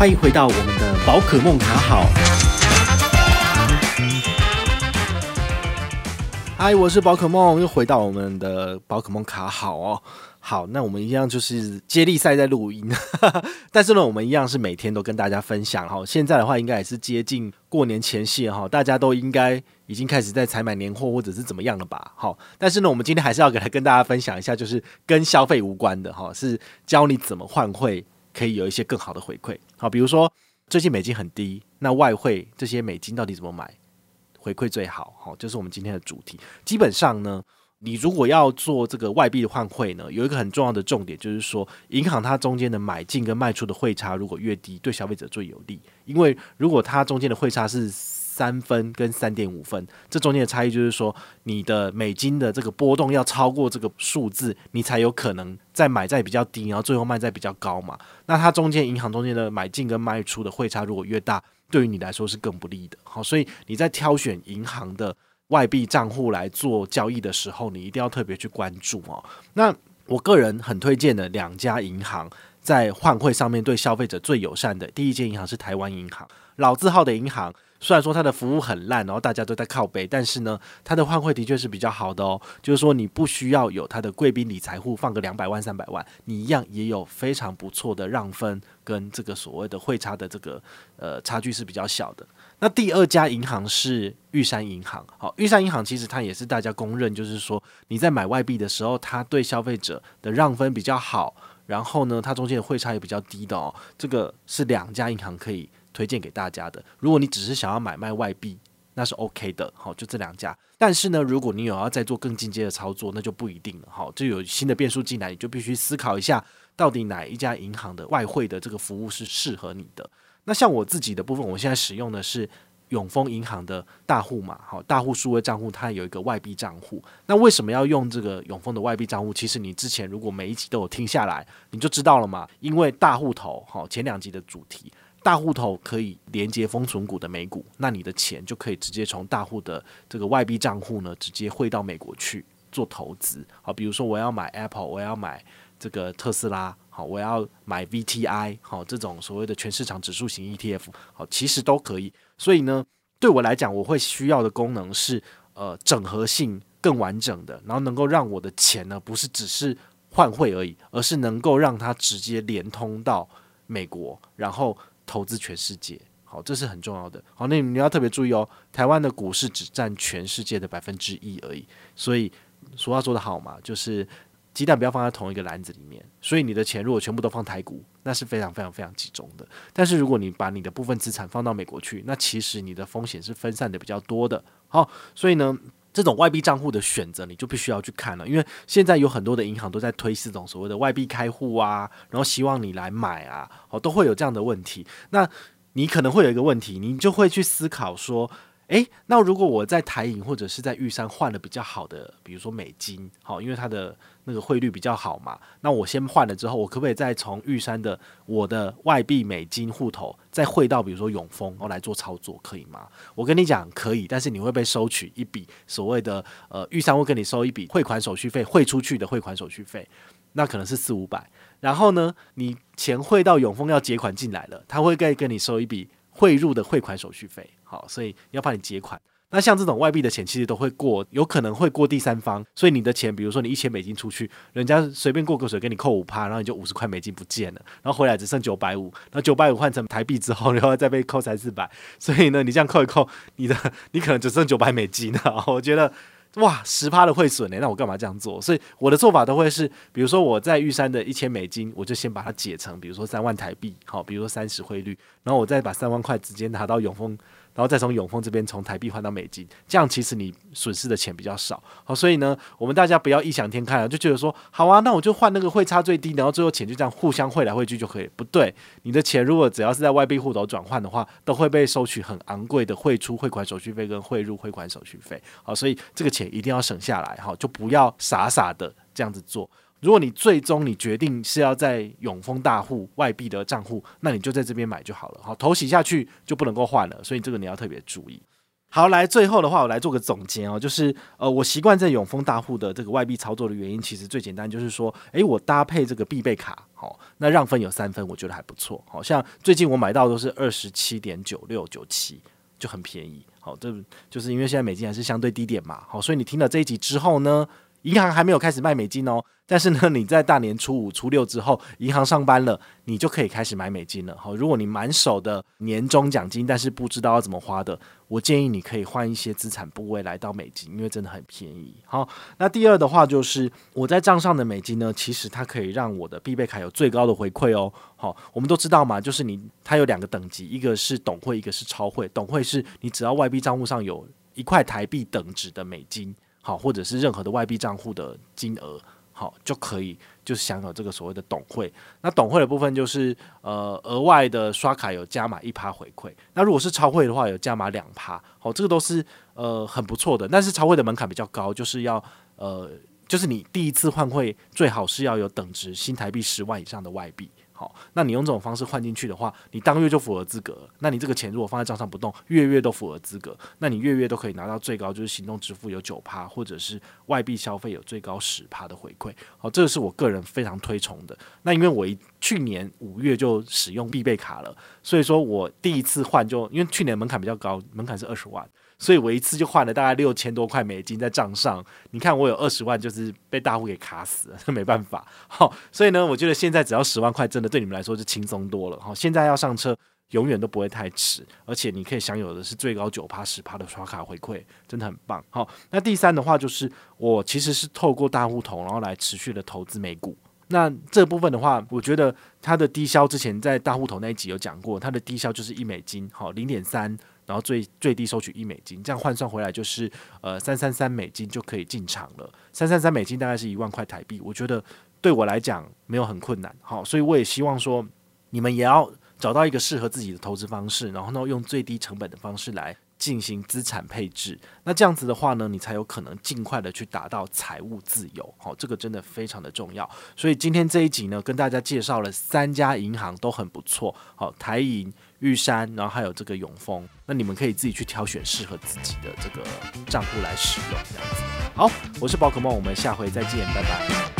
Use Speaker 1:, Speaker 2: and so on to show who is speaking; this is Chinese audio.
Speaker 1: 欢迎回到我们的宝可梦卡好。嗨，我是宝可梦，又回到我们的宝可梦卡好哦。好，那我们一样就是接力赛在录音，但是呢，我们一样是每天都跟大家分享哈。现在的话，应该也是接近过年前夕哈，大家都应该已经开始在采买年货或者是怎么样了吧？好，但是呢，我们今天还是要给他跟大家分享一下，就是跟消费无关的哈，是教你怎么换汇可以有一些更好的回馈。好，比如说最近美金很低，那外汇这些美金到底怎么买回馈最好？好，就是我们今天的主题。基本上呢。你如果要做这个外币的换汇呢，有一个很重要的重点，就是说银行它中间的买进跟卖出的汇差如果越低，对消费者最有利。因为如果它中间的汇差是三分跟三点五分，这中间的差异就是说，你的美金的这个波动要超过这个数字，你才有可能再买在比较低，然后最后卖在比较高嘛。那它中间银行中间的买进跟卖出的汇差如果越大，对于你来说是更不利的。好，所以你在挑选银行的。外币账户来做交易的时候，你一定要特别去关注哦。那我个人很推荐的两家银行，在换汇上面对消费者最友善的，第一间银行是台湾银行，老字号的银行。虽然说它的服务很烂，然后大家都在靠背，但是呢，它的换汇的确是比较好的哦。就是说，你不需要有它的贵宾理财户放个两百万、三百万，你一样也有非常不错的让分跟这个所谓的汇差的这个呃差距是比较小的。那第二家银行是玉山银行，好，玉山银行其实它也是大家公认，就是说你在买外币的时候，它对消费者的让分比较好，然后呢，它中间的汇差也比较低的哦。这个是两家银行可以推荐给大家的。如果你只是想要买卖外币，那是 OK 的，好，就这两家。但是呢，如果你有要再做更进阶的操作，那就不一定了，好，就有新的变数进来，你就必须思考一下，到底哪一家银行的外汇的这个服务是适合你的。那像我自己的部分，我现在使用的是永丰银行的大户嘛，好，大户数位账户，它有一个外币账户。那为什么要用这个永丰的外币账户？其实你之前如果每一集都有听下来，你就知道了嘛。因为大户头，好，前两集的主题。大户头可以连接封存股的美股，那你的钱就可以直接从大户的这个外币账户呢，直接汇到美国去做投资。好，比如说我要买 Apple，我要买这个特斯拉，好，我要买 VTI，好，这种所谓的全市场指数型 ETF，好，其实都可以。所以呢，对我来讲，我会需要的功能是呃整合性更完整的，然后能够让我的钱呢，不是只是换汇而已，而是能够让它直接连通到美国，然后。投资全世界，好，这是很重要的。好，那你要特别注意哦，台湾的股市只占全世界的百分之一而已。所以俗话说得好嘛，就是鸡蛋不要放在同一个篮子里面。所以你的钱如果全部都放台股，那是非常非常非常集中的。但是如果你把你的部分资产放到美国去，那其实你的风险是分散的比较多的。好，所以呢。这种外币账户的选择，你就必须要去看了，因为现在有很多的银行都在推这种所谓的外币开户啊，然后希望你来买啊，哦，都会有这样的问题。那你可能会有一个问题，你就会去思考说。诶，那如果我在台银或者是在玉山换了比较好的，比如说美金，好，因为它的那个汇率比较好嘛，那我先换了之后，我可不可以再从玉山的我的外币美金户头再汇到比如说永丰，然后来做操作，可以吗？我跟你讲可以，但是你会被收取一笔所谓的呃玉山会跟你收一笔汇款手续费，汇出去的汇款手续费，那可能是四五百，然后呢，你钱汇到永丰要结款进来了，他会再跟你收一笔。汇入的汇款手续费，好，所以要帮你结款。那像这种外币的钱，其实都会过，有可能会过第三方。所以你的钱，比如说你一千美金出去，人家随便过个水给你扣五趴，然后你就五十块美金不见了，然后回来只剩九百五，那九百五换成台币之后，然后再被扣三四百。所以呢，你这样扣一扣，你的你可能只剩九百美金了。我觉得。哇，十趴的汇损呢？那我干嘛这样做？所以我的做法都会是，比如说我在玉山的一千美金，我就先把它解成，比如说三万台币，好，比如说三十汇率，然后我再把三万块直接拿到永丰。然后再从永丰这边从台币换到美金，这样其实你损失的钱比较少。好，所以呢，我们大家不要异想天开啊，就觉得说好啊，那我就换那个汇差最低，然后最后钱就这样互相汇来汇去就可以。不对，你的钱如果只要是在外币户头转换的话，都会被收取很昂贵的汇出汇款手续费跟汇入汇款手续费。好，所以这个钱一定要省下来哈，就不要傻傻的这样子做。如果你最终你决定是要在永丰大户外币的账户，那你就在这边买就好了。好，头洗下去就不能够换了，所以这个你要特别注意。好，来最后的话，我来做个总结哦，就是呃，我习惯在永丰大户的这个外币操作的原因，其实最简单，就是说，诶，我搭配这个必备卡，好，那让分有三分，我觉得还不错，好像最近我买到都是二十七点九六九七，就很便宜，好，这就是因为现在美金还是相对低点嘛，好，所以你听了这一集之后呢，银行还没有开始卖美金哦。但是呢，你在大年初五、初六之后，银行上班了，你就可以开始买美金了。好，如果你满手的年终奖金，但是不知道要怎么花的，我建议你可以换一些资产部位来到美金，因为真的很便宜。好，那第二的话就是我在账上的美金呢，其实它可以让我的必备卡有最高的回馈哦。好，我们都知道嘛，就是你它有两个等级，一个是董会，一个是超会。董会是你只要外币账户上有一块台币等值的美金，好，或者是任何的外币账户的金额。好，就可以就是享有这个所谓的董会。那董会的部分就是呃额外的刷卡有加码一趴回馈。那如果是超会的话，有加码两趴。好，这个都是呃很不错的。但是超会的门槛比较高，就是要呃就是你第一次换汇最好是要有等值新台币十万以上的外币。好，那你用这种方式换进去的话，你当月就符合资格。那你这个钱如果放在账上不动，月月都符合资格，那你月月都可以拿到最高就是行动支付有九趴，或者是外币消费有最高十趴的回馈。好，这个是我个人非常推崇的。那因为我一去年五月就使用必备卡了，所以说我第一次换就因为去年门槛比较高，门槛是二十万。所以我一次就换了大概六千多块美金在账上，你看我有二十万，就是被大户给卡死了，这 没办法。好，所以呢，我觉得现在只要十万块，真的对你们来说就轻松多了。好，现在要上车永远都不会太迟，而且你可以享有的是最高九趴十趴的刷卡回馈，真的很棒。好，那第三的话就是我其实是透过大户头，然后来持续的投资美股。那这部分的话，我觉得它的低消之前在大户头那一集有讲过，它的低消就是一美金，好，零点三。然后最最低收取一美金，这样换算回来就是呃三三三美金就可以进场了。三三三美金大概是一万块台币，我觉得对我来讲没有很困难。好，所以我也希望说你们也要找到一个适合自己的投资方式，然后呢用最低成本的方式来进行资产配置。那这样子的话呢，你才有可能尽快的去达到财务自由。好，这个真的非常的重要。所以今天这一集呢，跟大家介绍了三家银行都很不错。好，台银。玉山，然后还有这个永丰，那你们可以自己去挑选适合自己的这个账户来使用，这样子。好，我是宝可梦，我们下回再见，拜拜。